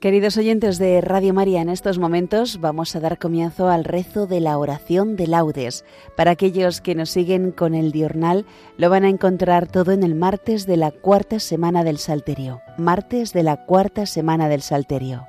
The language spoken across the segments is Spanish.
Queridos oyentes de Radio María, en estos momentos vamos a dar comienzo al rezo de la oración de laudes. Para aquellos que nos siguen con el diurnal, lo van a encontrar todo en el martes de la cuarta semana del Salterio. Martes de la cuarta semana del Salterio.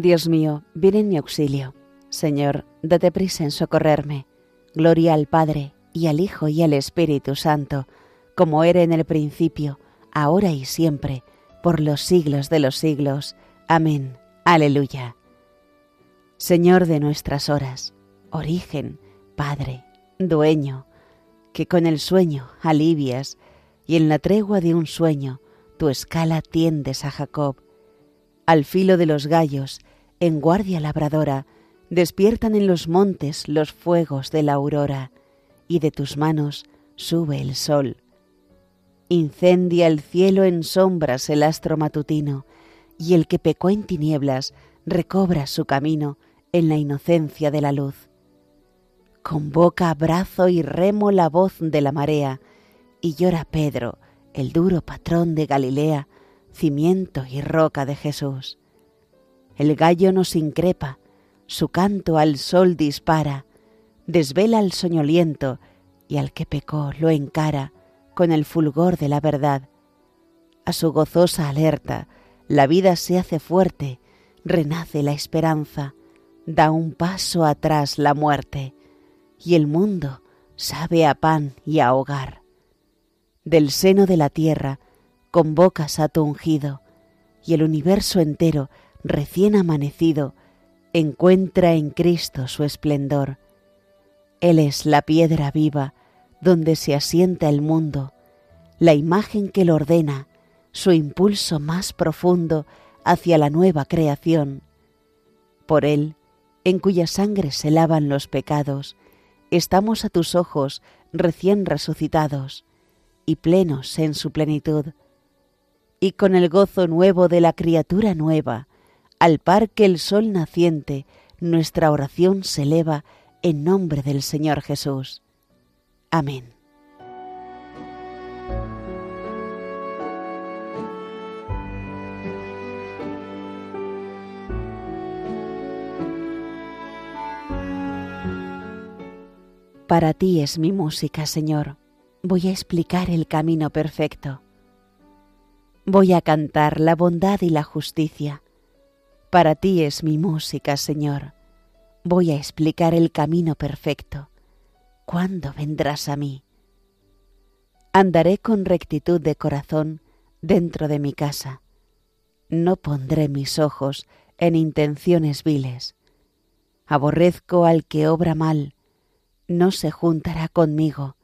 Dios mío, ven en mi auxilio. Señor, date prisa en socorrerme. Gloria al Padre, y al Hijo, y al Espíritu Santo, como era en el principio, ahora y siempre, por los siglos de los siglos. Amén. Aleluya. Señor de nuestras horas, origen, Padre, dueño, que con el sueño alivias, y en la tregua de un sueño tu escala tiendes a Jacob. Al filo de los gallos, en guardia labradora, despiertan en los montes los fuegos de la aurora, y de tus manos sube el sol. Incendia el cielo en sombras el astro matutino, y el que pecó en tinieblas recobra su camino en la inocencia de la luz. Convoca brazo y remo la voz de la marea, y llora Pedro, el duro patrón de Galilea, cimiento y roca de Jesús. El gallo nos increpa, su canto al sol dispara, desvela al soñoliento y al que pecó lo encara con el fulgor de la verdad. A su gozosa alerta la vida se hace fuerte, renace la esperanza, da un paso atrás la muerte, y el mundo sabe a pan y a hogar. Del seno de la tierra convocas a tu ungido, y el universo entero recién amanecido, encuentra en Cristo su esplendor. Él es la piedra viva donde se asienta el mundo, la imagen que lo ordena, su impulso más profundo hacia la nueva creación. Por Él, en cuya sangre se lavan los pecados, estamos a tus ojos recién resucitados y plenos en su plenitud. Y con el gozo nuevo de la criatura nueva, al par que el sol naciente, nuestra oración se eleva en nombre del Señor Jesús. Amén. Para ti es mi música, Señor. Voy a explicar el camino perfecto. Voy a cantar la bondad y la justicia para ti es mi música, Señor. Voy a explicar el camino perfecto. ¿Cuándo vendrás a mí? Andaré con rectitud de corazón dentro de mi casa. No pondré mis ojos en intenciones viles. Aborrezco al que obra mal, no se juntará conmigo.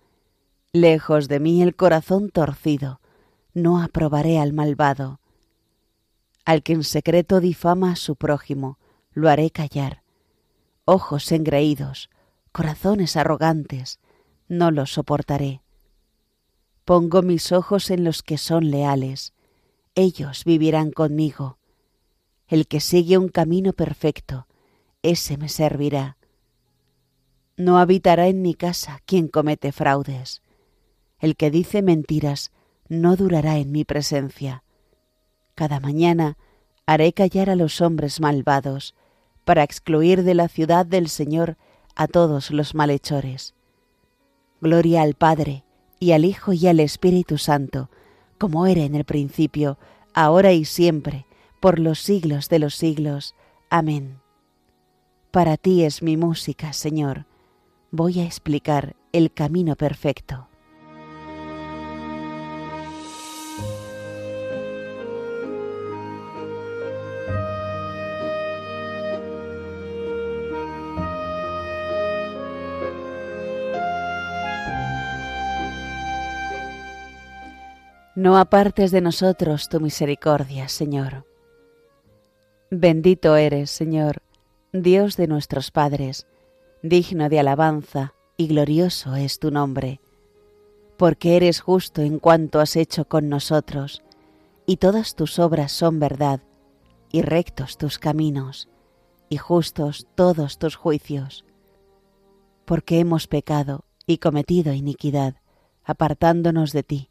Lejos de mí el corazón torcido, no aprobaré al malvado. Al que en secreto difama a su prójimo, lo haré callar. Ojos engreídos, corazones arrogantes, no los soportaré. Pongo mis ojos en los que son leales, ellos vivirán conmigo. El que sigue un camino perfecto, ese me servirá. No habitará en mi casa quien comete fraudes. El que dice mentiras no durará en mi presencia. Cada mañana haré callar a los hombres malvados, para excluir de la ciudad del Señor a todos los malhechores. Gloria al Padre, y al Hijo, y al Espíritu Santo, como era en el principio, ahora y siempre, por los siglos de los siglos. Amén. Para ti es mi música, Señor. Voy a explicar el camino perfecto. No apartes de nosotros tu misericordia, Señor. Bendito eres, Señor, Dios de nuestros padres, digno de alabanza y glorioso es tu nombre, porque eres justo en cuanto has hecho con nosotros, y todas tus obras son verdad, y rectos tus caminos, y justos todos tus juicios. Porque hemos pecado y cometido iniquidad, apartándonos de ti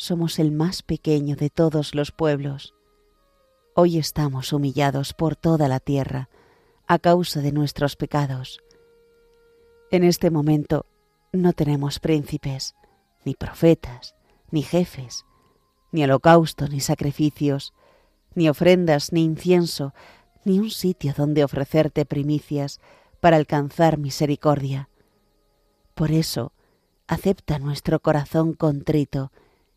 somos el más pequeño de todos los pueblos. Hoy estamos humillados por toda la tierra a causa de nuestros pecados. En este momento no tenemos príncipes, ni profetas, ni jefes, ni holocausto, ni sacrificios, ni ofrendas, ni incienso, ni un sitio donde ofrecerte primicias para alcanzar misericordia. Por eso, acepta nuestro corazón contrito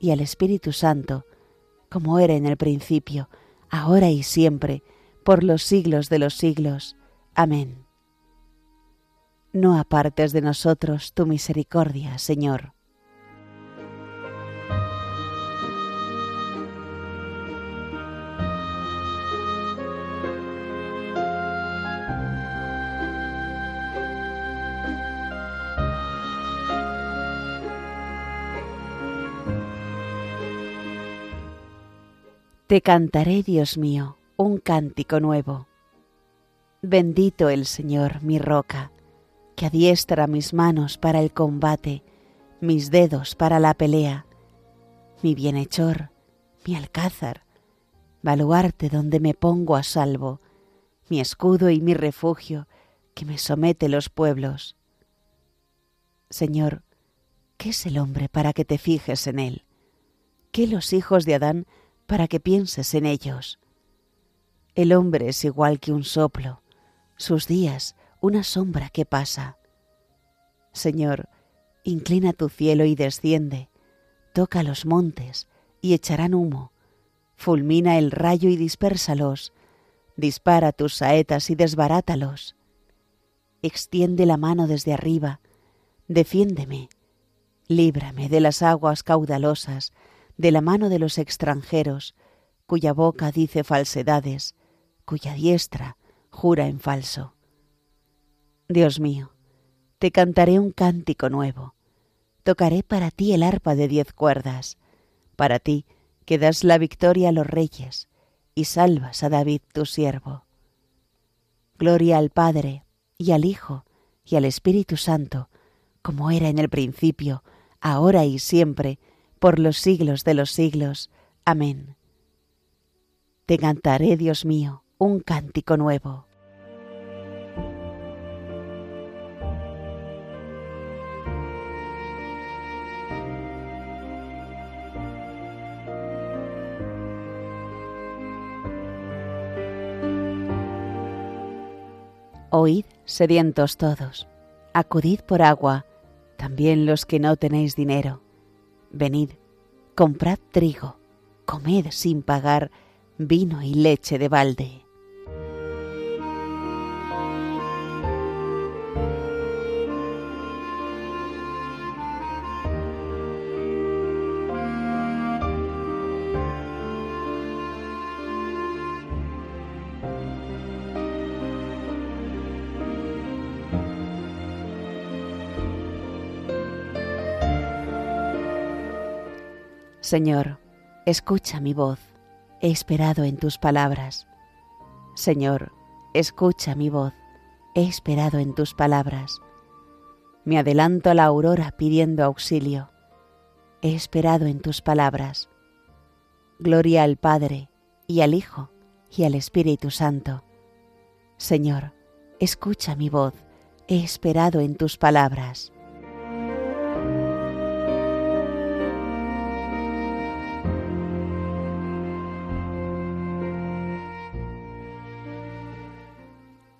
y al Espíritu Santo, como era en el principio, ahora y siempre, por los siglos de los siglos. Amén. No apartes de nosotros tu misericordia, Señor. Te cantaré, Dios mío, un cántico nuevo. Bendito el Señor, mi roca, que adiestra mis manos para el combate, mis dedos para la pelea, mi bienhechor, mi alcázar, baluarte donde me pongo a salvo, mi escudo y mi refugio, que me somete los pueblos. Señor, ¿qué es el hombre para que te fijes en él? ¿Qué los hijos de Adán para que pienses en ellos. El hombre es igual que un soplo, sus días una sombra que pasa. Señor, inclina tu cielo y desciende, toca los montes y echarán humo, fulmina el rayo y dispérsalos, dispara tus saetas y desbarátalos. Extiende la mano desde arriba, defiéndeme, líbrame de las aguas caudalosas, de la mano de los extranjeros, cuya boca dice falsedades, cuya diestra jura en falso. Dios mío, te cantaré un cántico nuevo, tocaré para ti el arpa de diez cuerdas, para ti que das la victoria a los reyes y salvas a David tu siervo. Gloria al Padre y al Hijo y al Espíritu Santo, como era en el principio, ahora y siempre, por los siglos de los siglos. Amén. Te cantaré, Dios mío, un cántico nuevo. Oíd, sedientos todos, acudid por agua, también los que no tenéis dinero Venid, comprad trigo, comed sin pagar vino y leche de balde. Señor, escucha mi voz, he esperado en tus palabras. Señor, escucha mi voz, he esperado en tus palabras. Me adelanto a la aurora pidiendo auxilio. He esperado en tus palabras. Gloria al Padre, y al Hijo, y al Espíritu Santo. Señor, escucha mi voz, he esperado en tus palabras.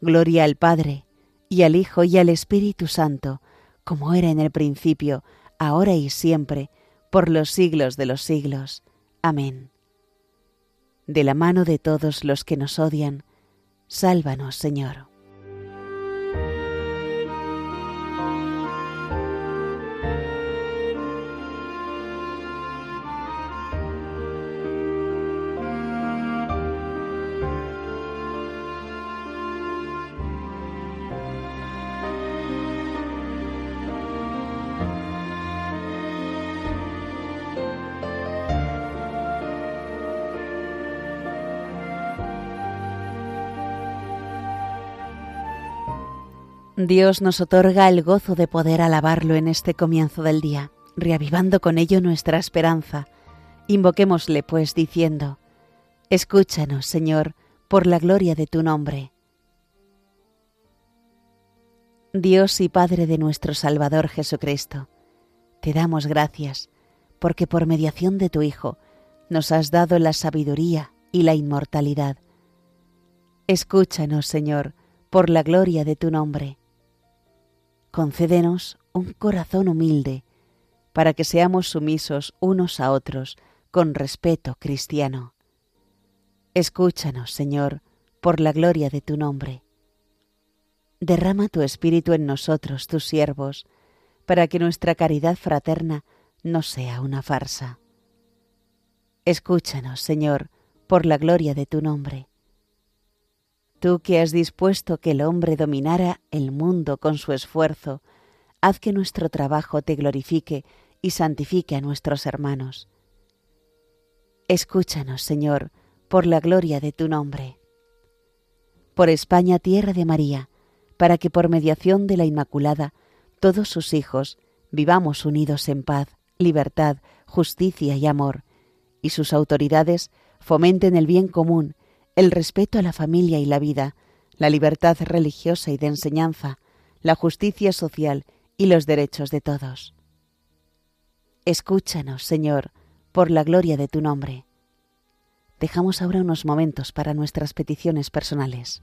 Gloria al Padre, y al Hijo, y al Espíritu Santo, como era en el principio, ahora y siempre, por los siglos de los siglos. Amén de la mano de todos los que nos odian. Sálvanos, Señor. Dios nos otorga el gozo de poder alabarlo en este comienzo del día, reavivando con ello nuestra esperanza. Invoquémosle, pues, diciendo, Escúchanos, Señor, por la gloria de tu nombre. Dios y Padre de nuestro Salvador Jesucristo, te damos gracias, porque por mediación de tu Hijo nos has dado la sabiduría y la inmortalidad. Escúchanos, Señor, por la gloria de tu nombre concédenos un corazón humilde, para que seamos sumisos unos a otros con respeto cristiano. Escúchanos, Señor, por la gloria de tu nombre. Derrama tu Espíritu en nosotros, tus siervos, para que nuestra caridad fraterna no sea una farsa. Escúchanos, Señor, por la gloria de tu nombre. Tú que has dispuesto que el hombre dominara el mundo con su esfuerzo, haz que nuestro trabajo te glorifique y santifique a nuestros hermanos. Escúchanos, Señor, por la gloria de tu nombre. Por España, tierra de María, para que por mediación de la Inmaculada todos sus hijos vivamos unidos en paz, libertad, justicia y amor, y sus autoridades fomenten el bien común el respeto a la familia y la vida, la libertad religiosa y de enseñanza, la justicia social y los derechos de todos. Escúchanos, Señor, por la gloria de tu nombre. Dejamos ahora unos momentos para nuestras peticiones personales.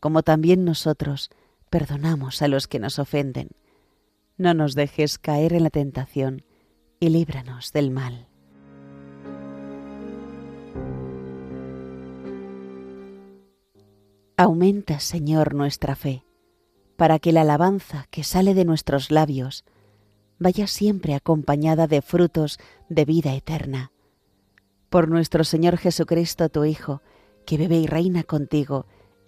como también nosotros perdonamos a los que nos ofenden. No nos dejes caer en la tentación, y líbranos del mal. Aumenta, Señor, nuestra fe, para que la alabanza que sale de nuestros labios vaya siempre acompañada de frutos de vida eterna. Por nuestro Señor Jesucristo, tu Hijo, que bebe y reina contigo